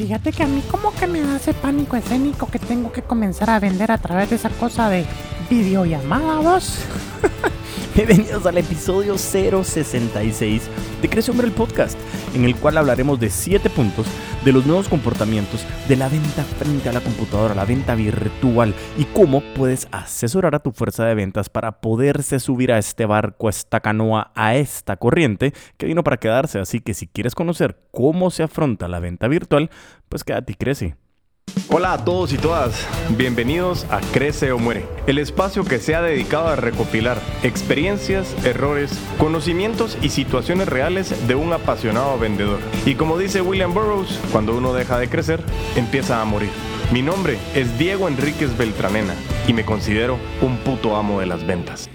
fíjate que a mí como que me hace pánico escénico que tengo que comenzar a vender a través de esa cosa de videollamada, vos. Bienvenidos al episodio 066 de Crece Hombre el Podcast, en el cual hablaremos de 7 puntos de los nuevos comportamientos de la venta frente a la computadora, la venta virtual y cómo puedes asesorar a tu fuerza de ventas para poderse subir a este barco, a esta canoa, a esta corriente que vino para quedarse. Así que si quieres conocer cómo se afronta la venta virtual, pues quédate y crece. Hola a todos y todas, bienvenidos a Crece o Muere, el espacio que se ha dedicado a recopilar experiencias, errores, conocimientos y situaciones reales de un apasionado vendedor. Y como dice William Burroughs, cuando uno deja de crecer, empieza a morir. Mi nombre es Diego Enríquez Beltranena y me considero un puto amo de las ventas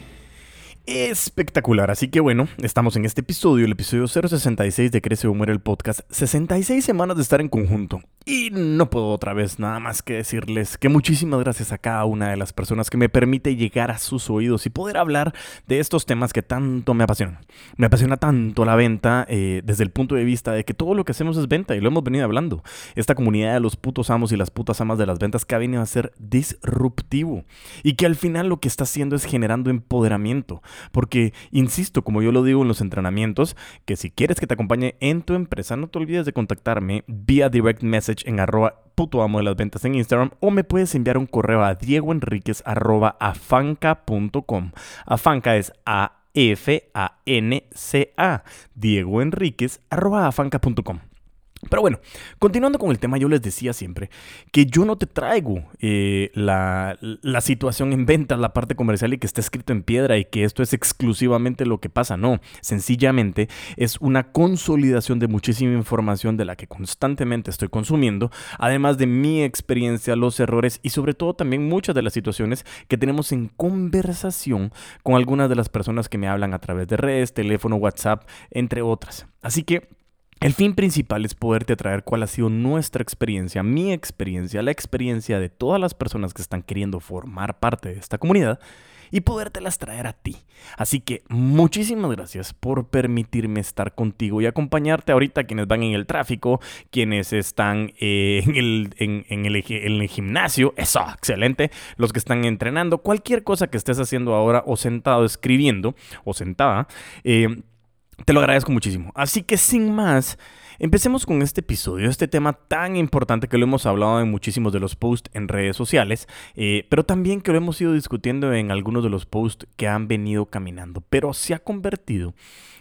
espectacular. Así que bueno, estamos en este episodio, el episodio 066 de Crece o Muere el podcast. 66 semanas de estar en conjunto. Y no puedo otra vez nada más que decirles que muchísimas gracias a cada una de las personas que me permite llegar a sus oídos y poder hablar de estos temas que tanto me apasionan. Me apasiona tanto la venta eh, desde el punto de vista de que todo lo que hacemos es venta y lo hemos venido hablando. Esta comunidad de los putos amos y las putas amas de las ventas que ha venido a ser disruptivo y que al final lo que está haciendo es generando empoderamiento. Porque, insisto, como yo lo digo en los entrenamientos, que si quieres que te acompañe en tu empresa, no te olvides de contactarme vía direct message en arroba puto amo de las ventas en Instagram o me puedes enviar un correo a diegoenriquez arroba afanca.com. Afanca es A F A N C A. Diego arroba afanca.com. Pero bueno, continuando con el tema, yo les decía siempre que yo no te traigo eh, la, la, situación en ventas, la parte comercial y que está escrito en piedra y que esto es exclusivamente lo que pasa. No, sencillamente es una consolidación de muchísima información de la que constantemente estoy consumiendo, además de mi experiencia, los errores y sobre todo también muchas de las situaciones que tenemos en conversación con algunas de las personas que me hablan a través de redes, teléfono, WhatsApp, entre otras. Así que el fin principal es poderte traer cuál ha sido nuestra experiencia, mi experiencia, la experiencia de todas las personas que están queriendo formar parte de esta comunidad y podértelas traer a ti. Así que muchísimas gracias por permitirme estar contigo y acompañarte ahorita quienes van en el tráfico, quienes están eh, en, el, gimnasio, eso, excelente, los que están entrenando, cualquier cosa que estés haciendo ahora o sentado escribiendo o sentada. Eh, te lo agradezco muchísimo. Así que sin más, empecemos con este episodio, este tema tan importante que lo hemos hablado en muchísimos de los posts en redes sociales, eh, pero también que lo hemos ido discutiendo en algunos de los posts que han venido caminando, pero se ha convertido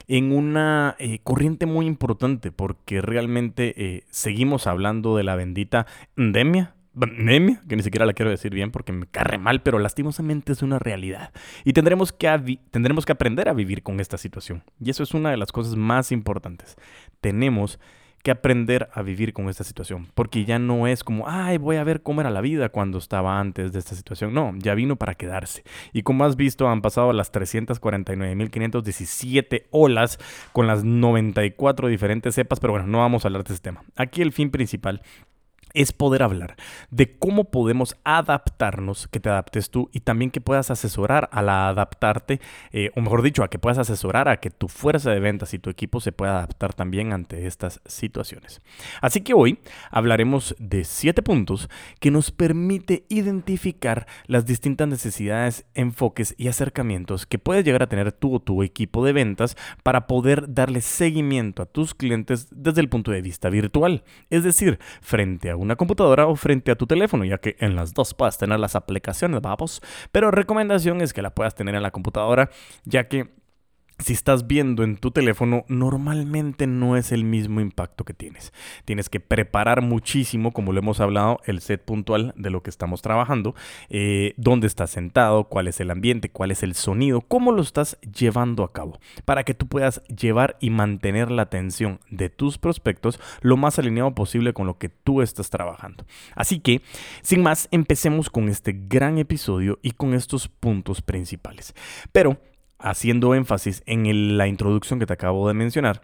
en una eh, corriente muy importante porque realmente eh, seguimos hablando de la bendita endemia que ni siquiera la quiero decir bien porque me carre mal, pero lastimosamente es una realidad. Y tendremos que, tendremos que aprender a vivir con esta situación. Y eso es una de las cosas más importantes. Tenemos que aprender a vivir con esta situación, porque ya no es como, ay, voy a ver cómo era la vida cuando estaba antes de esta situación. No, ya vino para quedarse. Y como has visto, han pasado las 349.517 olas con las 94 diferentes cepas, pero bueno, no vamos a hablar de ese tema. Aquí el fin principal es poder hablar de cómo podemos adaptarnos, que te adaptes tú y también que puedas asesorar a la adaptarte, eh, o mejor dicho, a que puedas asesorar a que tu fuerza de ventas y tu equipo se pueda adaptar también ante estas situaciones. Así que hoy hablaremos de siete puntos que nos permite identificar las distintas necesidades, enfoques y acercamientos que puedes llegar a tener tú o tu equipo de ventas para poder darle seguimiento a tus clientes desde el punto de vista virtual, es decir, frente a una computadora o frente a tu teléfono, ya que en las dos puedes tener las aplicaciones, vamos. Pero recomendación es que la puedas tener en la computadora, ya que si estás viendo en tu teléfono, normalmente no es el mismo impacto que tienes. Tienes que preparar muchísimo, como lo hemos hablado, el set puntual de lo que estamos trabajando, eh, dónde estás sentado, cuál es el ambiente, cuál es el sonido, cómo lo estás llevando a cabo, para que tú puedas llevar y mantener la atención de tus prospectos lo más alineado posible con lo que tú estás trabajando. Así que, sin más, empecemos con este gran episodio y con estos puntos principales. Pero haciendo énfasis en la introducción que te acabo de mencionar,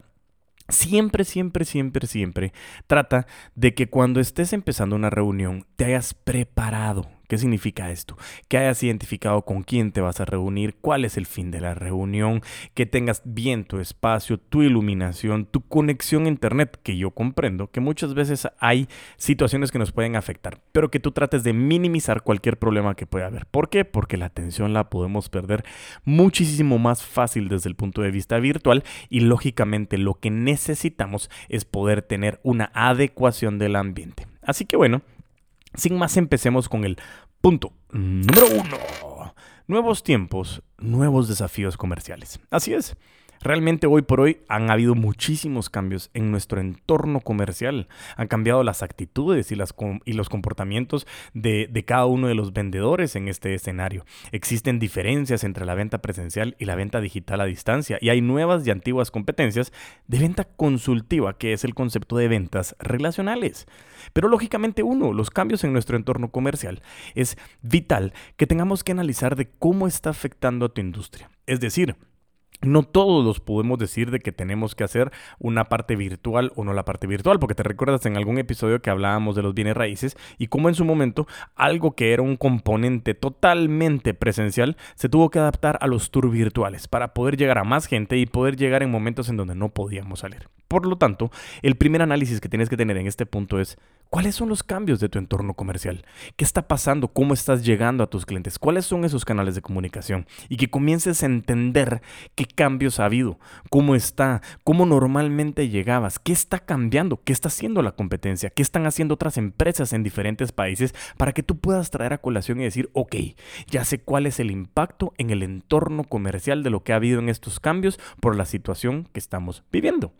Siempre, siempre, siempre, siempre trata de que cuando estés empezando una reunión te hayas preparado, ¿Qué significa esto? Que hayas identificado con quién te vas a reunir, cuál es el fin de la reunión, que tengas bien tu espacio, tu iluminación, tu conexión a internet, que yo comprendo que muchas veces hay situaciones que nos pueden afectar, pero que tú trates de minimizar cualquier problema que pueda haber. ¿Por qué? Porque la atención la podemos perder muchísimo más fácil desde el punto de vista virtual y lógicamente lo que necesitamos es poder tener una adecuación del ambiente. Así que bueno, sin más empecemos con el punto número uno. Nuevos tiempos, nuevos desafíos comerciales. Así es. Realmente hoy por hoy han habido muchísimos cambios en nuestro entorno comercial. Han cambiado las actitudes y, las, y los comportamientos de, de, cada uno de los vendedores en este escenario. Existen diferencias entre la venta presencial y la venta digital a distancia y hay nuevas y antiguas competencias de venta consultiva, que es el concepto de ventas relacionales. Pero lógicamente uno, los cambios en nuestro entorno comercial, es vital que tengamos que analizar de cómo está afectando a tu industria. Es decir, no todos los podemos decir de que tenemos que hacer una parte virtual o no la parte virtual, porque te recuerdas en algún episodio que hablábamos de los bienes raíces y cómo en su momento algo que era un componente totalmente presencial se tuvo que adaptar a los tours virtuales para poder llegar a más gente y poder llegar en momentos en donde no podíamos salir. Por lo tanto, el primer análisis que tienes que tener en este punto es ¿Cuáles son los cambios de tu entorno comercial? ¿Qué está pasando? ¿Cómo estás llegando a tus clientes? ¿Cuáles son esos canales de comunicación? Y que comiences a entender qué cambios ha habido, cómo está, cómo normalmente llegabas, qué está cambiando, qué está haciendo la competencia, qué están haciendo otras empresas en diferentes países para que tú puedas traer a colación y decir, ok, ya sé cuál es el impacto en el entorno comercial de lo que ha habido en estos cambios por la situación que estamos viviendo.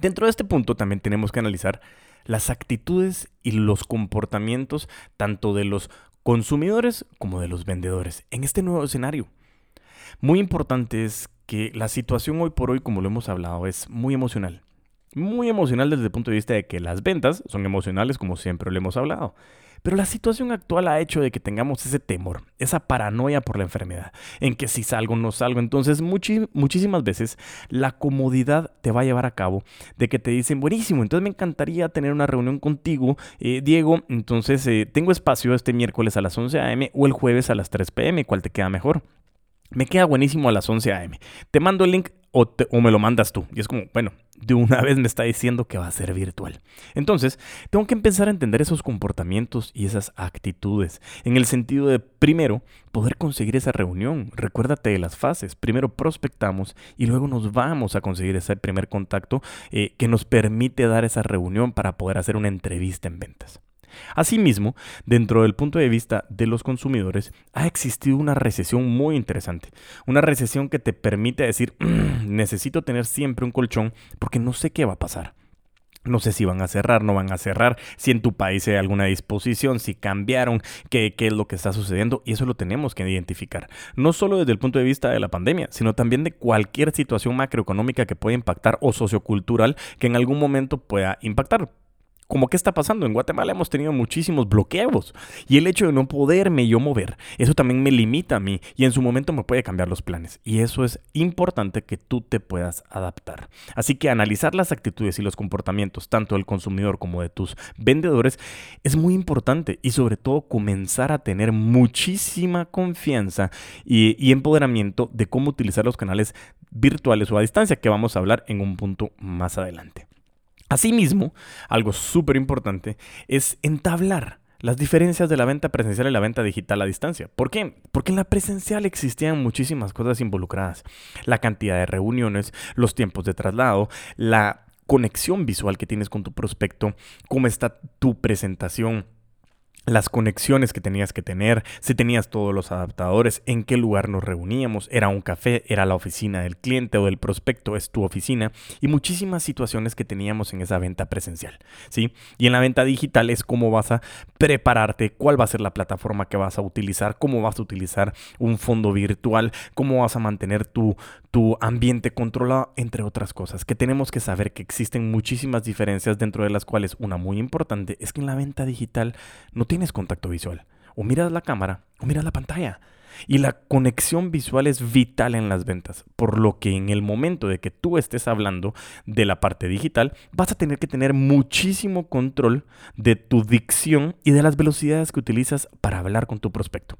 Dentro de este punto también tenemos que analizar las actitudes y los comportamientos tanto de los consumidores como de los vendedores en este nuevo escenario. Muy importante es que la situación hoy por hoy, como lo hemos hablado, es muy emocional. Muy emocional desde el punto de vista de que las ventas son emocionales como siempre lo hemos hablado. Pero la situación actual ha hecho de que tengamos ese temor, esa paranoia por la enfermedad, en que si salgo no salgo. Entonces muchísimas veces la comodidad te va a llevar a cabo de que te dicen, buenísimo, entonces me encantaría tener una reunión contigo, eh, Diego, entonces eh, tengo espacio este miércoles a las 11 a.m. o el jueves a las 3 p.m., ¿cuál te queda mejor? Me queda buenísimo a las 11 a.m. Te mando el link o, o, me lo mandas tú. Y es como, bueno, de una vez me está diciendo que va a ser virtual. Entonces, tengo que empezar a entender esos comportamientos y esas actitudes, en el sentido de, primero, poder conseguir esa reunión. Recuérdate de las fases. Primero prospectamos y luego nos vamos a conseguir ese primer contacto eh, que nos permite dar esa reunión para poder hacer una entrevista en ventas. Asimismo, dentro del punto de vista de los consumidores, ha existido una recesión muy interesante. Una recesión que te permite decir, mm, necesito tener siempre un colchón porque no sé qué va a pasar. No sé si van a cerrar, no van a cerrar, si en tu país hay alguna disposición, si cambiaron, qué, qué, es lo que está sucediendo. Y eso lo tenemos que identificar. No solo desde el punto de vista de la pandemia, sino también de cualquier situación macroeconómica que pueda impactar o sociocultural que en algún momento pueda impactar. Como qué está pasando, en Guatemala hemos tenido muchísimos bloqueos y el hecho de no poderme yo mover, eso también me limita a mí y en su momento me puede cambiar los planes y eso es importante que tú te puedas adaptar. Así que analizar las actitudes y los comportamientos tanto del consumidor como de tus vendedores es muy importante y sobre todo comenzar a tener muchísima confianza y, empoderamiento de cómo utilizar los canales virtuales o a distancia que vamos a hablar en un punto más adelante. Asimismo, algo súper importante es entablar las diferencias de la venta presencial y la venta digital a distancia. ¿Por qué? Porque en la presencial existían muchísimas cosas involucradas. La cantidad de reuniones, los tiempos de traslado, la conexión visual que tienes con tu prospecto, cómo está tu presentación las conexiones que tenías que tener, si tenías todos los adaptadores, en qué lugar nos reuníamos, era un café, era la oficina del cliente o del prospecto, es tu oficina, y muchísimas situaciones que teníamos en esa venta presencial, ¿sí? Y en la venta digital es cómo vas a prepararte, cuál va a ser la plataforma que vas a utilizar, cómo vas a utilizar un fondo virtual, cómo vas a mantener tu, tu ambiente controlado, entre otras cosas, que tenemos que saber que existen muchísimas diferencias dentro de las cuales una muy importante es que en la venta digital no tienes contacto visual. O miras la cámara o miras la pantalla. Y la conexión visual es vital en las ventas, por lo que en el momento de que tú estés hablando de la parte digital, vas a tener que tener muchísimo control de tu dicción y de las velocidades que utilizas para hablar con tu prospecto.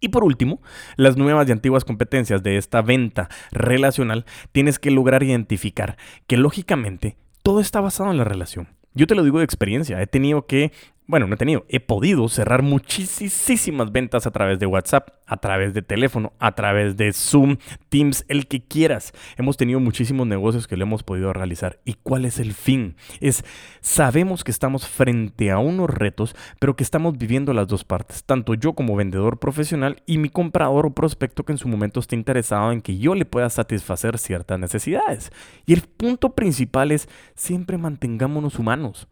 Y por último, las nuevas y antiguas competencias de esta venta relacional tienes que lograr identificar que lógicamente todo está basado en la relación. Yo te lo digo de experiencia, he tenido que bueno, no he tenido, he podido cerrar muchísimas ventas a través de WhatsApp, a través de teléfono, a través de Zoom, Teams, el que quieras. Hemos tenido muchísimos negocios que lo hemos podido realizar. ¿Y cuál es el fin? Es, sabemos que estamos frente a unos retos, pero que estamos viviendo las dos partes, tanto yo como vendedor profesional y mi comprador o prospecto que en su momento esté interesado en que yo le pueda satisfacer ciertas necesidades. Y el punto principal es, siempre mantengámonos humanos.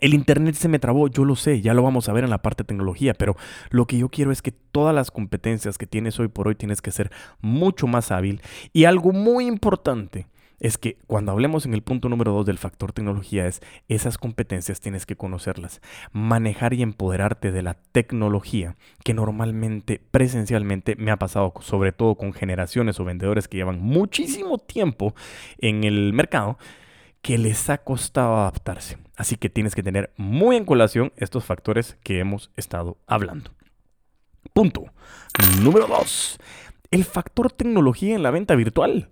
El Internet se me trabó, yo lo sé, ya lo vamos a ver en la parte de tecnología, pero lo que yo quiero es que todas las competencias que tienes hoy por hoy tienes que ser mucho más hábil. Y algo muy importante es que cuando hablemos en el punto número dos del factor tecnología es esas competencias tienes que conocerlas, manejar y empoderarte de la tecnología que normalmente presencialmente me ha pasado sobre todo con generaciones o vendedores que llevan muchísimo tiempo en el mercado que les ha costado adaptarse. Así que tienes que tener muy en colación estos factores que hemos estado hablando. Punto. Número 2. El factor tecnología en la venta virtual.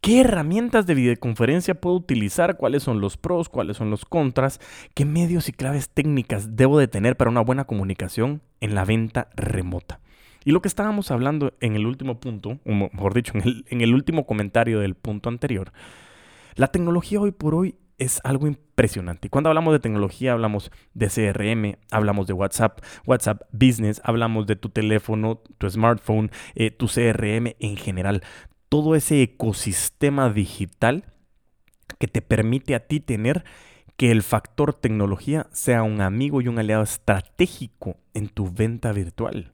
¿Qué herramientas de videoconferencia puedo utilizar? ¿Cuáles son los pros? ¿Cuáles son los contras? ¿Qué medios y claves técnicas debo de tener para una buena comunicación en la venta remota? Y lo que estábamos hablando en el último punto, o mejor dicho, en el, en el último comentario del punto anterior, la tecnología hoy por hoy es algo impresionante. Y cuando hablamos de tecnología, hablamos de CRM, hablamos de WhatsApp, WhatsApp Business, hablamos de tu teléfono, tu smartphone, eh, tu CRM en general. Todo ese ecosistema digital que te permite a ti tener que el factor tecnología sea un amigo y un aliado estratégico en tu venta virtual.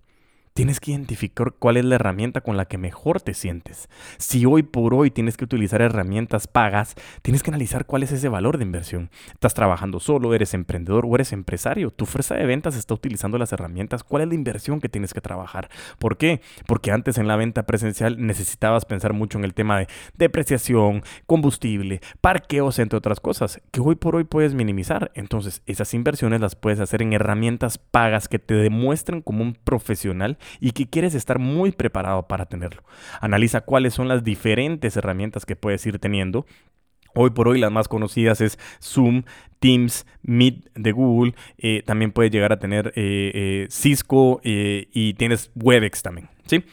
Tienes que identificar cuál es la herramienta con la que mejor te sientes. Si hoy por hoy tienes que utilizar herramientas pagas, tienes que analizar cuál es ese valor de inversión. ¿Estás trabajando solo? ¿Eres emprendedor o eres empresario? ¿Tu fuerza de ventas está utilizando las herramientas? ¿Cuál es la inversión que tienes que trabajar? ¿Por qué? Porque antes en la venta presencial necesitabas pensar mucho en el tema de depreciación, combustible, parqueos, entre otras cosas, que hoy por hoy puedes minimizar. Entonces, esas inversiones las puedes hacer en herramientas pagas que te demuestren como un profesional y que quieres estar muy preparado para tenerlo. Analiza cuáles son las diferentes herramientas que puedes ir teniendo Hoy por hoy las más conocidas es Zoom, Teams, Meet de Google. Eh, también puedes llegar a tener eh, eh, Cisco y tienes Webex también. ¿sí?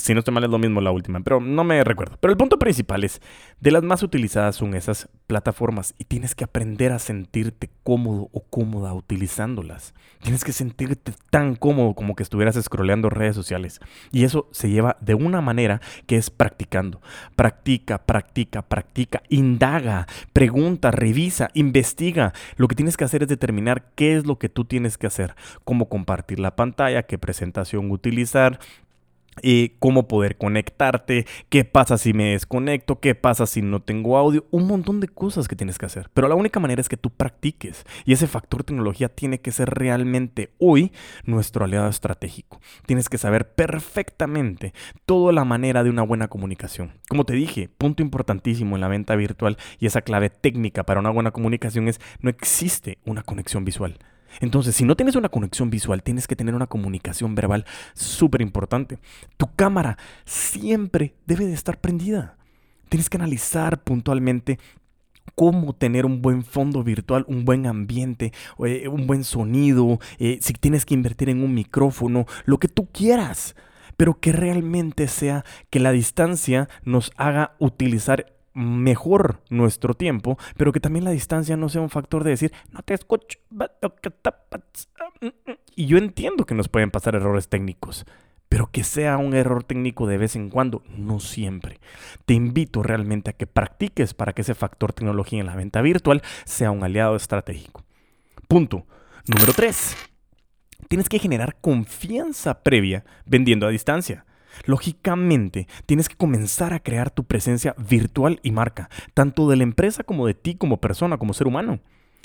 Si no estoy mal es lo mismo la última, pero no me recuerdo. Pero el punto principal es, de las más utilizadas son esas plataformas y tienes que aprender a sentirte cómodo o cómoda utilizándolas. Tienes que sentirte tan cómodo como que estuvieras scrolleando redes sociales. Y eso se lleva de una manera que es practicando. Practica, practica, practica, indaga, pregunta, revisa, investiga. Lo que tienes que hacer es determinar qué es lo que tú tienes que hacer, cómo compartir la pantalla, qué presentación utilizar, y cómo poder conectarte, qué pasa si me desconecto, qué pasa si no tengo audio, un montón de cosas que tienes que hacer. Pero la única manera es que tú practiques y ese factor tecnología tiene que ser realmente hoy nuestro aliado estratégico. Tienes que saber perfectamente toda la manera de una buena comunicación. Como te dije, punto importantísimo en la venta virtual y esa clave técnica para una buena comunicación es no existe una conexión visual. Entonces, si no tienes una conexión visual, tienes que tener una comunicación verbal súper importante. Tu cámara siempre debe de estar prendida. Tienes que analizar puntualmente cómo tener un buen fondo virtual, un buen ambiente, eh, un buen sonido, eh, si tienes que invertir en un micrófono, lo que tú quieras, pero que realmente sea que la distancia nos haga utilizar mejor nuestro tiempo, pero que también la distancia no sea un factor de decir, no te escucho. Y yo entiendo que nos pueden pasar errores técnicos, pero que sea un error técnico de vez en cuando, no siempre. Te invito realmente a que practiques para que ese factor tecnología en la venta virtual sea un aliado estratégico. Punto. Número 3. Tienes que generar confianza previa vendiendo a distancia. Lógicamente, tienes que comenzar a crear tu presencia virtual y marca, tanto de la empresa como de ti como persona, como ser humano.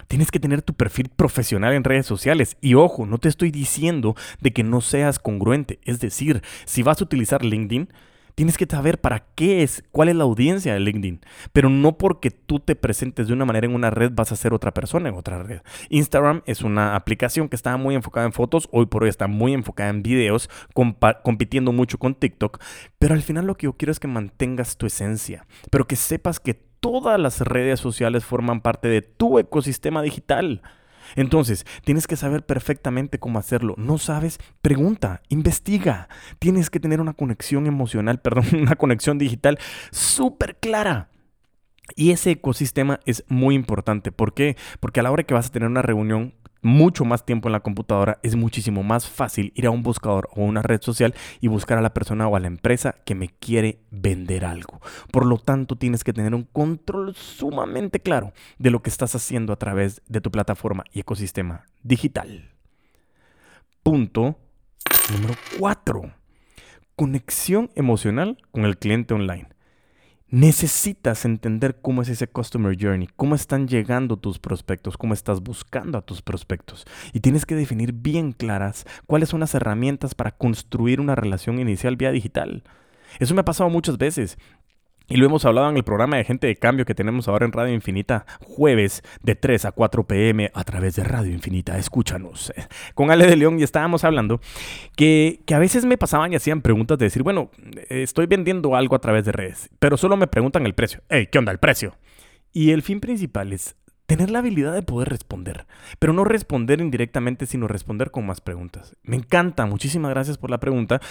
Tienes que tener tu perfil profesional en redes sociales. Y ojo, no te estoy diciendo de que no seas congruente. Es decir, si vas a utilizar LinkedIn, tienes que saber para qué es, cuál es la audiencia de LinkedIn. Pero no porque tú te presentes de una manera en una red vas a ser otra persona en otra red. Instagram es una aplicación que está muy enfocada en fotos, hoy por hoy está muy enfocada en videos, compitiendo mucho con TikTok. Pero al final lo que yo quiero es que mantengas tu esencia, pero que sepas que todas las redes sociales forman parte de tu ecosistema digital. Entonces, tienes que saber perfectamente cómo hacerlo. No sabes, pregunta, investiga. Tienes que tener una conexión emocional, perdón, una conexión digital súper clara. Y ese ecosistema es muy importante. ¿Por qué? Porque a la hora que vas a tener una reunión mucho más tiempo en la computadora, es muchísimo más fácil ir a un buscador o una red social y buscar a la persona o a la empresa que me quiere vender algo. Por lo tanto, tienes que tener un control sumamente claro de lo que estás haciendo a través de tu plataforma y ecosistema digital. Punto número 4. Conexión emocional con el cliente online necesitas entender cómo es ese customer journey, cómo están llegando tus prospectos, cómo estás buscando a tus prospectos. Y tienes que definir bien claras cuáles son las herramientas para construir una relación inicial vía digital. Eso me ha pasado muchas veces. Y lo hemos hablado en el programa de Gente de Cambio que tenemos ahora en Radio Infinita, jueves de 3 a 4 pm a través de Radio Infinita. Escúchanos. Con Ale de León y estábamos hablando que, que a veces me pasaban y hacían preguntas de decir, bueno, estoy vendiendo algo a través de redes, pero solo me preguntan el precio. Hey, ¿qué onda el precio? Y el fin principal es tener la habilidad de poder responder, pero no responder indirectamente, sino responder con más preguntas. Me encanta, muchísimas gracias por la pregunta.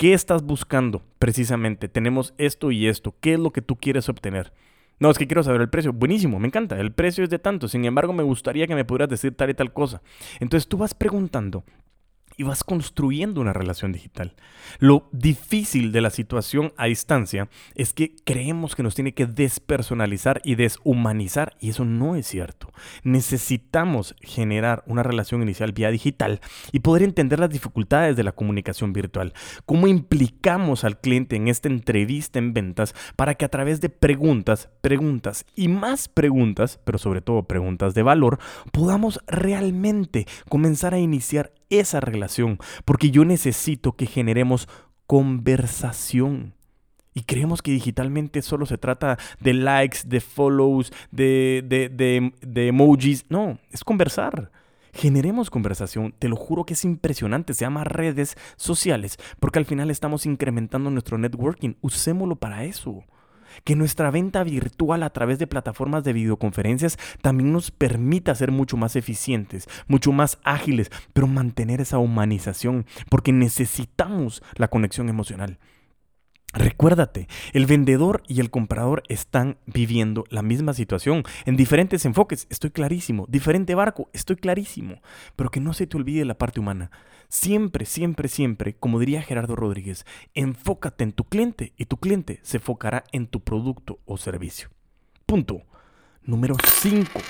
¿Qué estás buscando precisamente? Tenemos esto y esto. ¿Qué es lo que tú quieres obtener? No, es que quiero saber el precio. Buenísimo, me encanta. El precio es de tanto. Sin embargo, me gustaría que me pudieras decir tal y tal cosa. Entonces tú vas preguntando y vas construyendo una relación digital. Lo difícil de la situación a distancia es que creemos que nos tiene que despersonalizar y deshumanizar y eso no es cierto. Necesitamos generar una relación inicial vía digital y poder entender las dificultades de la comunicación virtual. Cómo implicamos al cliente en esta entrevista en ventas para que a través de preguntas, preguntas y más preguntas, pero sobre todo preguntas de valor, podamos realmente comenzar a iniciar esa relación, porque yo necesito que generemos conversación. Y creemos que digitalmente solo se trata de likes, de follows, de, de, de, emojis. No, es conversar. Generemos conversación, te lo juro que es impresionante, se llama redes sociales, porque al final estamos incrementando nuestro networking, usémoslo para eso que nuestra venta virtual a través de plataformas de videoconferencias también nos permita ser mucho más eficientes, mucho más ágiles, pero mantener esa humanización, porque necesitamos la conexión emocional. Recuérdate, el vendedor y el comprador están viviendo la misma situación en diferentes enfoques, estoy clarísimo, diferente barco, estoy clarísimo, pero que no se te olvide la parte humana. Siempre, siempre, siempre, como diría Gerardo Rodríguez, enfócate en tu cliente y tu cliente se enfocará en tu producto o servicio. Punto. Número 5.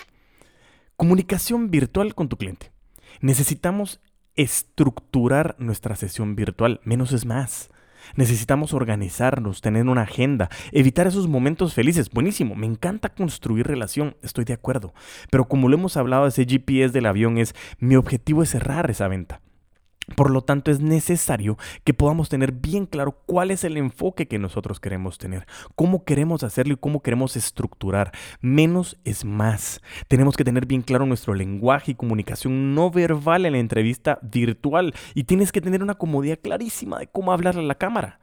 Comunicación virtual con tu cliente. Necesitamos estructurar nuestra sesión virtual, menos es más. Necesitamos organizarnos, tener una agenda, evitar esos momentos felices. Buenísimo, me encanta construir relación, estoy de acuerdo. Pero como lo hemos hablado, ese GPS del avión es, mi objetivo es cerrar esa venta. Por lo tanto, es necesario que podamos tener bien claro cuál es el enfoque que nosotros queremos tener, cómo queremos hacerlo y cómo queremos estructurar. Menos es más. Tenemos que tener bien claro nuestro lenguaje y comunicación no verbal en la entrevista virtual y tienes que tener una comodidad clarísima de cómo hablarle a la cámara.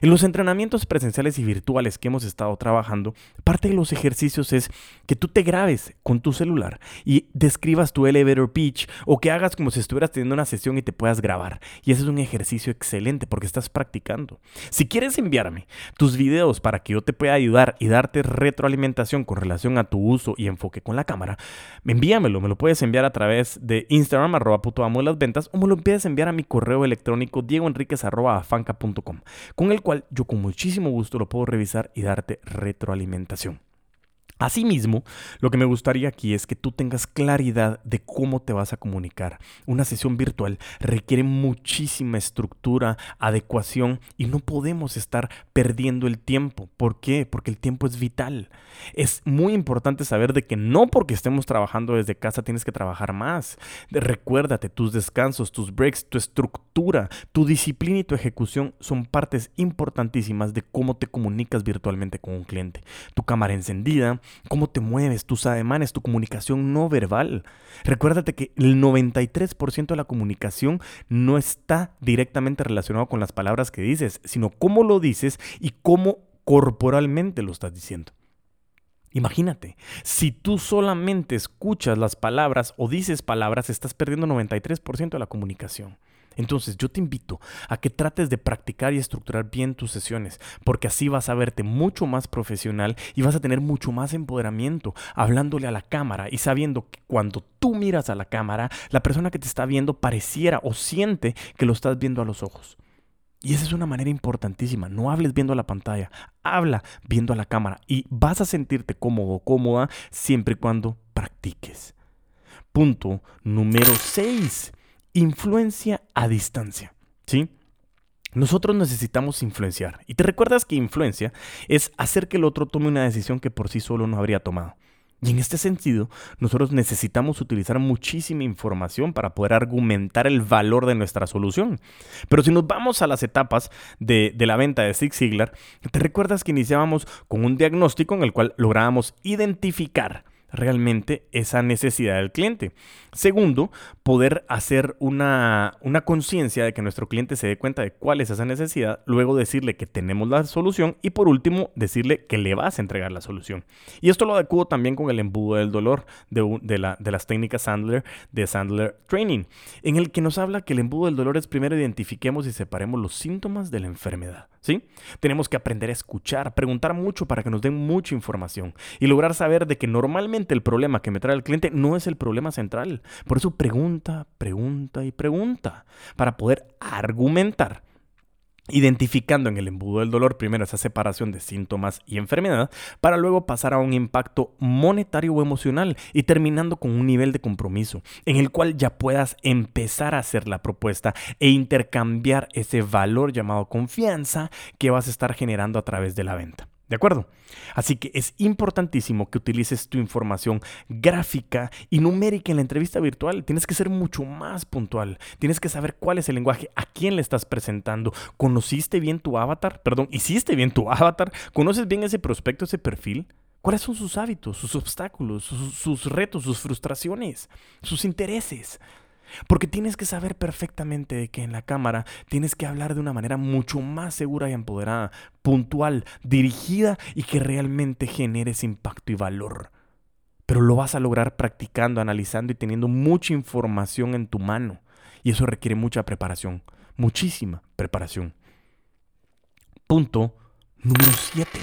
En los entrenamientos presenciales y virtuales que hemos estado trabajando, parte de los ejercicios es que tú te grabes con tu celular y describas tu elevator pitch o que hagas como si estuvieras teniendo una sesión y te puedas grabar. Y ese es un ejercicio excelente porque estás practicando. Si quieres enviarme tus videos para que yo te pueda ayudar y darte retroalimentación con relación a tu uso y enfoque con la cámara, envíamelo. Me lo puedes enviar a través de Instagram, arroba puto amo las ventas, o me lo puedes enviar a mi correo electrónico diegoenriquez arroba con el cual yo con muchísimo gusto lo puedo revisar y darte retroalimentación. Asimismo, lo que me gustaría aquí es que tú tengas claridad de cómo te vas a comunicar. Una sesión virtual requiere muchísima estructura, adecuación y no podemos estar perdiendo el tiempo. ¿Por qué? Porque el tiempo es vital. Es muy importante saber de que no porque estemos trabajando desde casa tienes que trabajar más. Recuérdate, tus descansos, tus breaks, tu estructura, tu disciplina y tu ejecución son partes importantísimas de cómo te comunicas virtualmente con un cliente. Tu cámara encendida, cómo te mueves, tus ademanes, tu comunicación no verbal. Recuérdate que el 93% de la comunicación no está directamente relacionado con las palabras que dices, sino cómo lo dices y cómo corporalmente lo estás diciendo. Imagínate, si tú solamente escuchas las palabras o dices palabras, estás perdiendo 93% de la comunicación. Entonces yo te invito a que trates de practicar y estructurar bien tus sesiones, porque así vas a verte mucho más profesional y vas a tener mucho más empoderamiento hablándole a la cámara y sabiendo que cuando tú miras a la cámara, la persona que te está viendo pareciera o siente que lo estás viendo a los ojos. Y esa es una manera importantísima. No hables viendo la pantalla, habla viendo a la cámara y vas a sentirte cómodo o cómoda siempre y cuando practiques. Punto número 6 influencia a distancia, ¿sí? Nosotros necesitamos influenciar. Y te recuerdas que influencia es hacer que el otro tome una decisión que por sí solo no habría tomado. Y en este sentido, nosotros necesitamos utilizar muchísima información para poder argumentar el valor de nuestra solución. Pero si nos vamos a las etapas de, de, la venta de Six Ziglar, te recuerdas que iniciábamos con un diagnóstico en el cual lográbamos identificar realmente esa necesidad del cliente. Segundo, poder hacer una, una conciencia de que nuestro cliente se dé cuenta de cuál es esa necesidad, luego decirle que tenemos la solución y por último decirle que le vas a entregar la solución. Y esto lo adecuo también con el embudo del dolor de, de, la, de las técnicas Sandler de Sandler Training, en el que nos habla que el embudo del dolor es primero identifiquemos y separemos los síntomas de la enfermedad. ¿Sí? Tenemos que aprender a escuchar, preguntar mucho para que nos den mucha información y lograr saber de que normalmente el problema que me trae el cliente no es el problema central. Por eso pregunta, pregunta y pregunta para poder argumentar identificando en el embudo del dolor primero esa separación de síntomas y enfermedad, para luego pasar a un impacto monetario o emocional y terminando con un nivel de compromiso en el cual ya puedas empezar a hacer la propuesta e intercambiar ese valor llamado confianza que vas a estar generando a través de la venta. ¿De acuerdo? Así que es importantísimo que utilices tu información gráfica y numérica en la entrevista virtual. Tienes que ser mucho más puntual. Tienes que saber cuál es el lenguaje, a quién le estás presentando. ¿Conociste bien tu avatar? Perdón, ¿hiciste bien tu avatar? ¿Conoces bien ese prospecto, ese perfil? ¿Cuáles son sus hábitos, sus obstáculos, sus, sus retos, sus frustraciones, sus intereses? Porque tienes que saber perfectamente que en la cámara tienes que hablar de una manera mucho más segura y empoderada, puntual, dirigida y que realmente genere ese impacto y valor. Pero lo vas a lograr practicando, analizando y teniendo mucha información en tu mano. Y eso requiere mucha preparación, muchísima preparación. Punto número 7.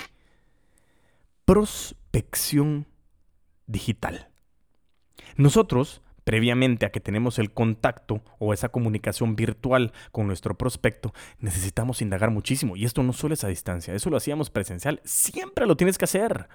Prospección digital. Nosotros previamente a que tenemos el contacto o esa comunicación virtual con nuestro prospecto, necesitamos indagar muchísimo. Y esto no solo es a distancia, eso lo hacíamos presencial, siempre lo tienes que hacer.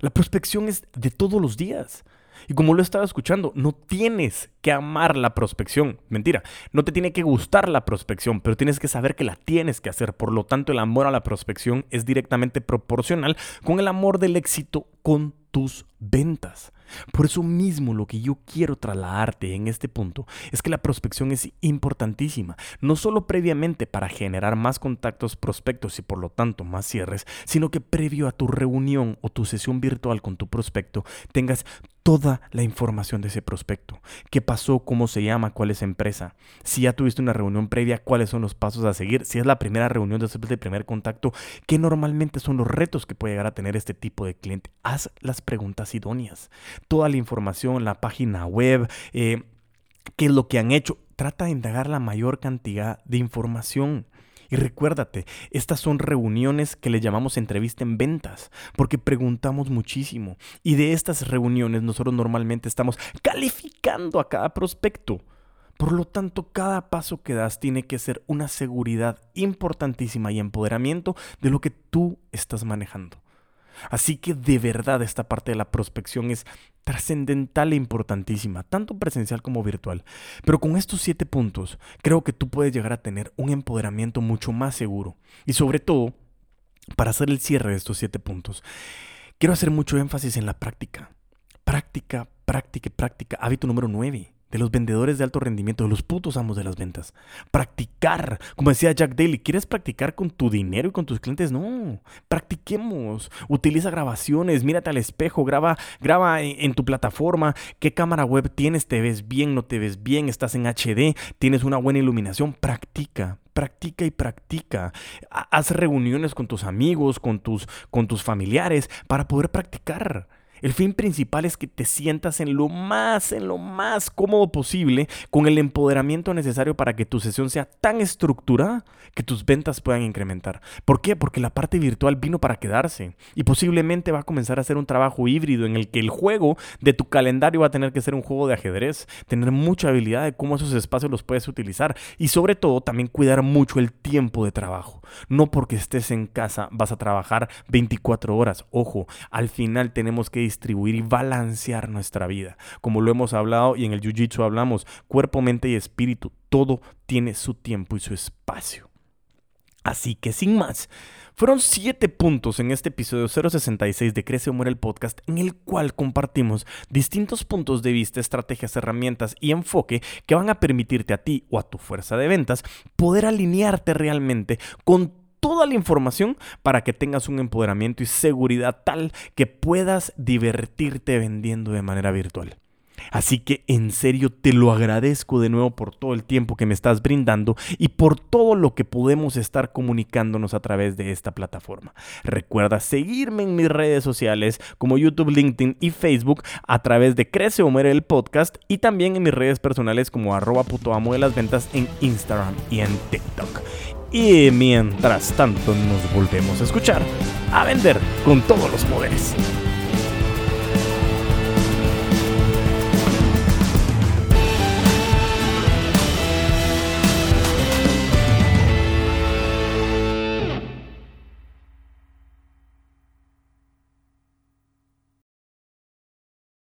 La prospección es de todos los días. Y como lo he estado escuchando, no tienes que amar la prospección. Mentira, no te tiene que gustar la prospección, pero tienes que saber que la tienes que hacer. Por lo tanto, el amor a la prospección es directamente proporcional con el amor del éxito con tus ventas. Por eso mismo lo que yo quiero trasladarte en este punto es que la prospección es importantísima, no solo previamente para generar más contactos prospectos y por lo tanto más cierres, sino que previo a tu reunión o tu sesión virtual con tu prospecto tengas toda la información de ese prospecto. ¿Qué pasó? ¿Cómo se llama? ¿Cuál es empresa? Si ya tuviste una reunión previa, ¿cuáles son los pasos a seguir? Si es la primera reunión después del primer contacto, ¿qué normalmente son los retos que puede llegar a tener este tipo de cliente? Haz las preguntas idóneas. Toda la información, la página web, eh, qué es lo que han hecho. Trata de indagar la mayor cantidad de información. Y recuérdate, estas son reuniones que le llamamos entrevista en ventas, porque preguntamos muchísimo. Y de estas reuniones nosotros normalmente estamos calificando a cada prospecto. Por lo tanto, cada paso que das tiene que ser una seguridad importantísima y empoderamiento de lo que tú estás manejando. Así que de verdad esta parte de la prospección es trascendental e importantísima, tanto presencial como virtual. Pero con estos siete puntos, creo que tú puedes llegar a tener un empoderamiento mucho más seguro. Y sobre todo, para hacer el cierre de estos siete puntos, quiero hacer mucho énfasis en la práctica. Práctica, práctica, práctica. Hábito número nueve de los vendedores de alto rendimiento, de los putos amos de las ventas. Practicar, como decía Jack Daly, ¿quieres practicar con tu dinero y con tus clientes? No, practiquemos. Utiliza grabaciones, mírate al espejo, graba, graba en, tu plataforma, qué cámara web tienes, te ves bien, no te ves bien, estás en HD, tienes una buena iluminación, practica. Practica y practica. Haz reuniones con tus amigos, con tus, con tus familiares para poder practicar. El fin principal es que te sientas en lo más, en lo más cómodo posible, con el empoderamiento necesario para que tu sesión sea tan estructurada que tus ventas puedan incrementar. ¿Por qué? Porque la parte virtual vino para quedarse y posiblemente va a comenzar a ser un trabajo híbrido en el que el juego de tu calendario va a tener que ser un juego de ajedrez, tener mucha habilidad de cómo esos espacios los puedes utilizar y sobre todo también cuidar mucho el tiempo de trabajo. No porque estés en casa vas a trabajar 24 horas. Ojo, al final tenemos que distribuir y balancear nuestra vida. Como lo hemos hablado y en el Jiu-Jitsu hablamos, cuerpo, mente y espíritu, todo tiene su tiempo y su espacio. Así que sin más, fueron siete puntos en este episodio 066 de Crece o Muere el podcast en el cual compartimos distintos puntos de vista, estrategias, herramientas y enfoque que van a permitirte a ti o a tu fuerza de ventas poder alinearte realmente con toda la información para que tengas un empoderamiento y seguridad tal que puedas divertirte vendiendo de manera virtual. Así que en serio te lo agradezco de nuevo por todo el tiempo que me estás brindando y por todo lo que podemos estar comunicándonos a través de esta plataforma. Recuerda seguirme en mis redes sociales como YouTube, LinkedIn y Facebook a través de Crece o el podcast y también en mis redes personales como arroba puto amo de las ventas en Instagram y en TikTok. Y mientras tanto nos volvemos a escuchar, a vender con todos los poderes.